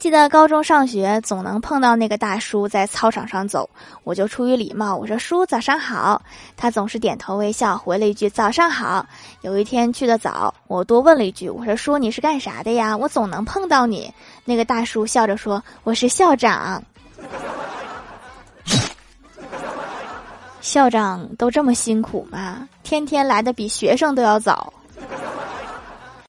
记得高中上学总能碰到那个大叔在操场上走，我就出于礼貌，我说叔早上好。他总是点头微笑，回了一句早上好。有一天去的早，我多问了一句，我说叔你是干啥的呀？我总能碰到你。那个大叔笑着说，我是校长。校长都这么辛苦吗？天天来的比学生都要早。